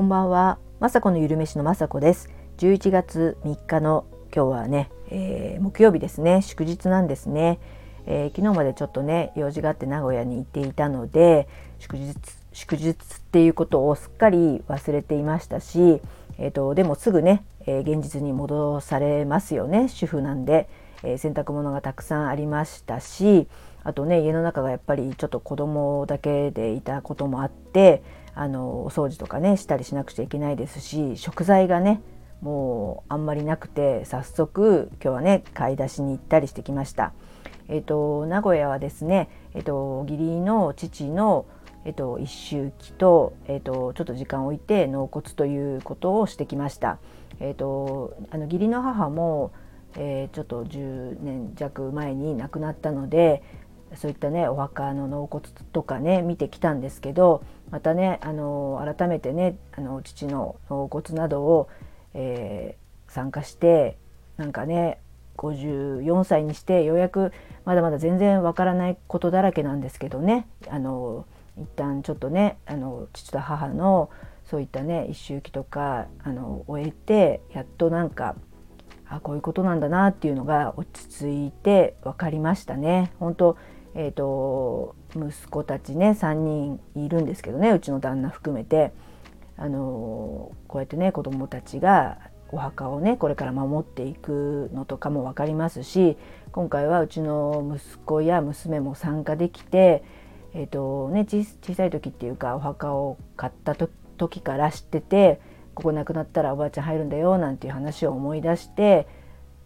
こんばんは、まさこのゆるめしのまさこです。11月3日の今日はね、えー、木曜日ですね、祝日なんですね、えー、昨日までちょっとね用事があって名古屋に行っていたので祝日祝日っていうことをすっかり忘れていましたし、えーと、でもすぐね、えー、現実に戻されますよね。主婦なんで、え洗濯物がたくさんありましたしあとね家の中がやっぱりちょっと子供だけでいたこともあってあのお掃除とかねしたりしなくちゃいけないですし食材がねもうあんまりなくて早速今日はね買い出しに行ったりしてきました。えっ、ー、と名古屋はですね、えっ、ー、と義理の父のえっ、ー、と一周忌とえっ、とちょっと時間を置いて納骨ということをしてきました。えっ、とあの義理の母も、えちょっと10年弱前に亡くなったのでそういったねお墓の納骨とかね見てきたんですけどまたねあの改めてねあの父の納骨などを、えー、参加してなんかね54歳にしてようやくまだまだ全然わからないことだらけなんですけどねあの一旦ちょっとねあの父と母のそういったね一周期とかあの終えてやっとなんかあこういうことなんだなっていうのが落ち着いて分かりましたね。本当えーと、息子たちね3人いるんですけどねうちの旦那含めてあのこうやってね子供たちがお墓をねこれから守っていくのとかも分かりますし今回はうちの息子や娘も参加できて、えーとね、小さい時っていうかお墓を買った時から知っててここ亡くなったらおばあちゃん入るんだよなんていう話を思い出して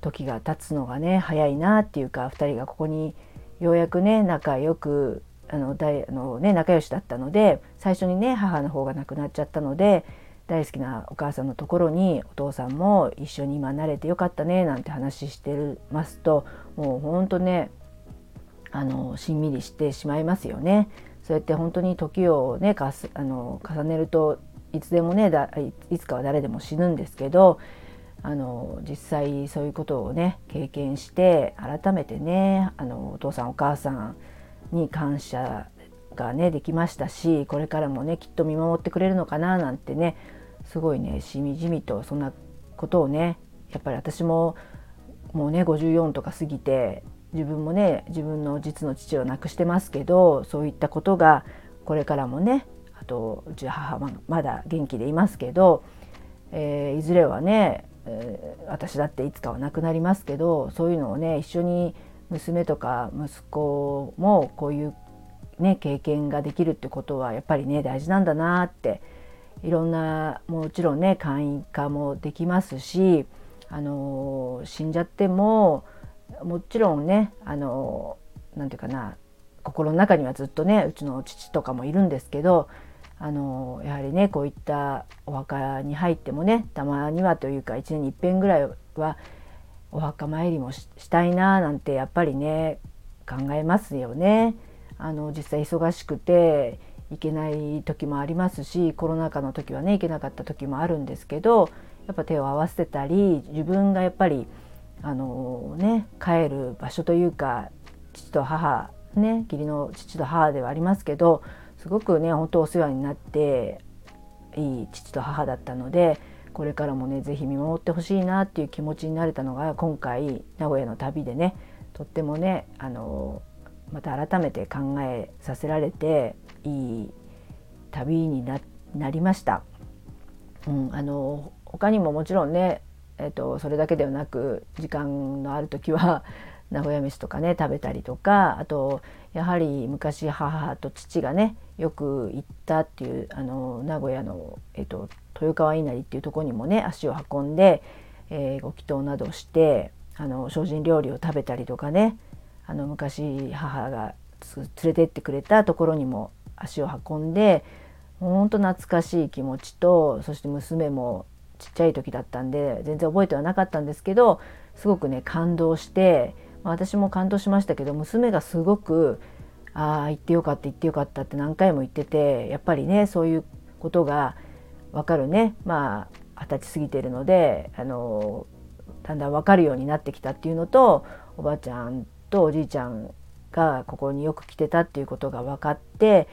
時が経つのがね早いなっていうか2人がここにようやくね仲良くあの大あの、ね、仲良しだったので最初にね母の方が亡くなっちゃったので大好きなお母さんのところにお父さんも一緒に今慣れてよかったねなんて話してますともうほんとねあのしんみりしてしまいますよね。そうやって本当に時をねかすあの重ねるといつでもねだいつかは誰でも死ぬんですけどあの実際そういうことをね経験して改めてねあのお父さんお母さんに感謝がねできましたしこれからもねきっと見守ってくれるのかななんてねすごいねしみじみとそんなことをねやっぱり私ももうね54とか過ぎて自分もね自分の実の父を亡くしてますけどそういったことがこれからもねとうち母はまだ元気でいますけど、えー、いずれはねえー、私だっていつかは亡くなりますけどそういうのをね一緒に娘とか息子もこういう、ね、経験ができるってことはやっぱりね大事なんだなっていろんなもちろんね簡易化もできますし、あのー、死んじゃってももちろんね、あのー、ていうかな心の中にはずっとねうちの父とかもいるんですけどあのやはりねこういったお墓に入ってもねたまにはというか1年にいっぺんぐらいはお墓参りもしたいななんてやっぱりね考えますよね。あの実際忙しくて行けない時もありますしコロナ禍の時はね行けなかった時もあるんですけどやっぱ手を合わせたり自分がやっぱりあのね帰る場所というか父と母ね義理の父と母ではありますけどすごくね本当お世話になっていい父と母だったのでこれからもね是非見守ってほしいなっていう気持ちになれたのが今回名古屋の旅でねとってもねあのまた改めて考えさせられていい旅になりました。うん、あの他にももちろんね、えっと、それだけではなく時間のある時は名古屋飯とかね食べたりとかあとやはり昔母と父がねよく行ったっていうあの名古屋の、えっと、豊川稲荷っていうとこにもね足を運んで、えー、ご祈祷などしてあの精進料理を食べたりとかねあの昔母が連れてってくれたところにも足を運んでほんと懐かしい気持ちとそして娘もちっちゃい時だったんで全然覚えてはなかったんですけどすごくね感動して私も感動しましたけど娘がすごくああ行ってよかった行ってよかったって何回も言っててやっぱりねそういうことが分かるね。まあ二十歳過ぎてるのであのだんだん分かるようになってきたっていうのとおばあちゃんとおじいちゃんがここによく来てたっていうことが分かって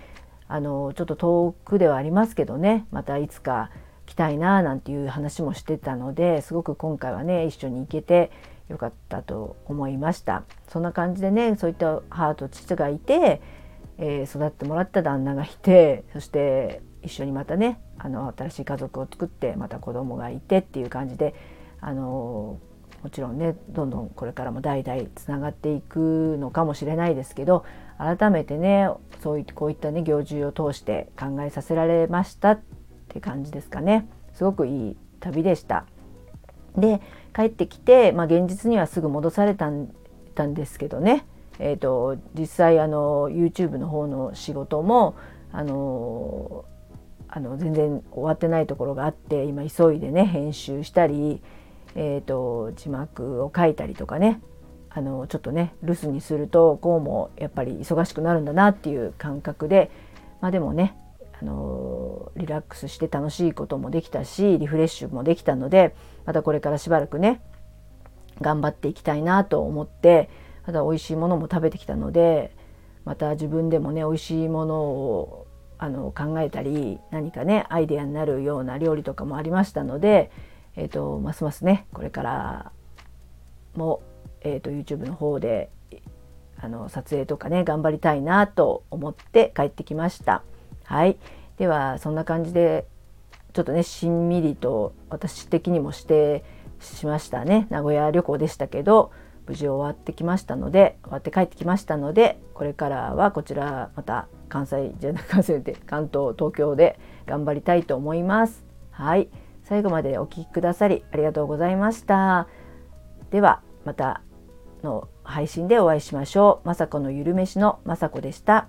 あのちょっと遠くではありますけどね。またいつかきたいななんていう話もしてたのですごく今回はね一緒に行けてよかったと思いましたそんな感じでねそういった母と父がいて、えー、育ってもらった旦那がいてそして一緒にまたねあの新しい家族を作ってまた子供がいてっていう感じであのもちろんねどんどんこれからも代々つながっていくのかもしれないですけど改めてねそういこういったね行事を通して考えさせられましたって感じですかねすごくいい旅でした。で帰ってきて、まあ、現実にはすぐ戻されたんたんですけどね、えーと、実際あの YouTube の方の仕事もあのあの全然終わってないところがあって今急いでね編集したり、えーと、字幕を書いたりとかね。あのちょっとね留守にするとこうもやっぱり忙しくなるんだなっていう感覚でまあでもねあのリラックスして楽しいこともできたしリフレッシュもできたのでまたこれからしばらくね頑張っていきたいなと思ってまた美味しいものも食べてきたのでまた自分でもね美味しいものをあの考えたり何かねアイデアになるような料理とかもありましたので、えーと、ますますねこれからも、えーと、YouTube の方であの撮影とかね頑張りたいなと思って帰ってきました。はい。ではそんな感じでちょっとねしんみりと私的にもしてしましたね。名古屋旅行でしたけど無事終わってきましたので終わって帰ってきましたのでこれからはこちらまた関西じゃなく関西で関東東京で頑張りたいと思います。はい。最後までお聴きくださりありがとうございました。ではまたの配信でお会いしましょう。まさこのゆるめしのまさこでした。